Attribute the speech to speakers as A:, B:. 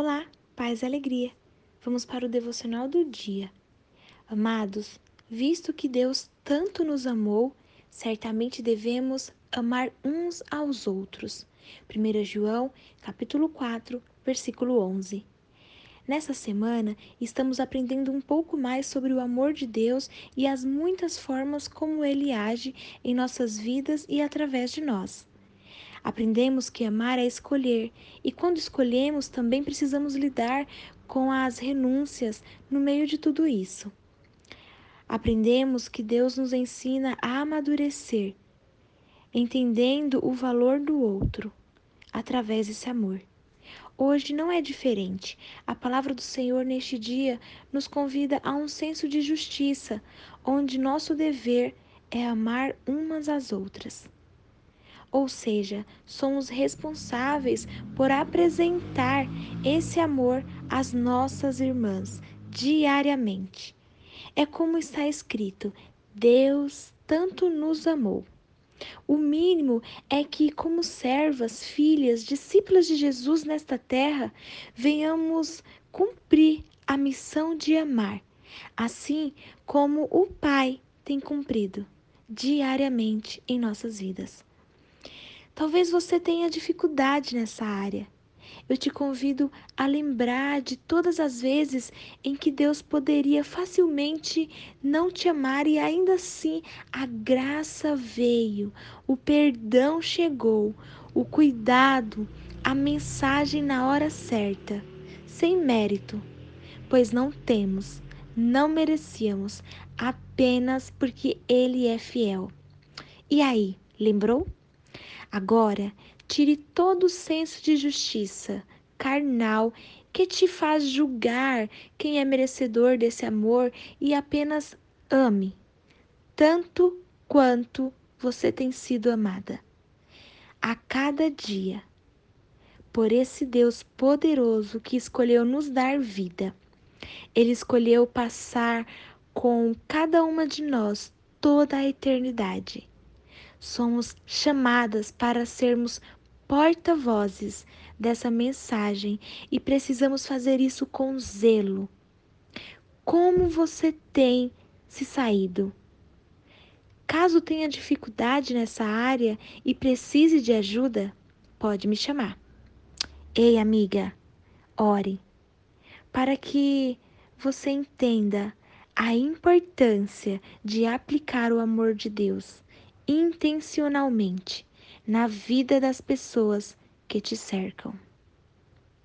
A: Olá, paz e alegria. Vamos para o devocional do dia. Amados, visto que Deus tanto nos amou, certamente devemos amar uns aos outros. 1 João, capítulo 4, versículo 11. Nessa semana, estamos aprendendo um pouco mais sobre o amor de Deus e as muitas formas como ele age em nossas vidas e através de nós. Aprendemos que amar é escolher, e quando escolhemos, também precisamos lidar com as renúncias no meio de tudo isso. Aprendemos que Deus nos ensina a amadurecer, entendendo o valor do outro através desse amor. Hoje não é diferente. A palavra do Senhor neste dia nos convida a um senso de justiça, onde nosso dever é amar umas às outras ou seja, somos responsáveis por apresentar esse amor às nossas irmãs diariamente. É como está escrito: Deus tanto nos amou. O mínimo é que, como servas, filhas, discípulas de Jesus nesta terra, venhamos cumprir a missão de amar, assim como o Pai tem cumprido diariamente em nossas vidas. Talvez você tenha dificuldade nessa área. Eu te convido a lembrar de todas as vezes em que Deus poderia facilmente não te amar e ainda assim a graça veio, o perdão chegou, o cuidado, a mensagem na hora certa, sem mérito, pois não temos, não merecíamos, apenas porque Ele é fiel. E aí, lembrou? Agora, tire todo o senso de justiça carnal que te faz julgar quem é merecedor desse amor e apenas ame, tanto quanto você tem sido amada. A cada dia, por esse Deus poderoso que escolheu nos dar vida. Ele escolheu passar com cada uma de nós toda a eternidade somos chamadas para sermos porta-vozes dessa mensagem e precisamos fazer isso com zelo. Como você tem se saído? Caso tenha dificuldade nessa área e precise de ajuda, pode me chamar. Ei, amiga, ore para que você entenda a importância de aplicar o amor de Deus intencionalmente na vida das pessoas que te cercam.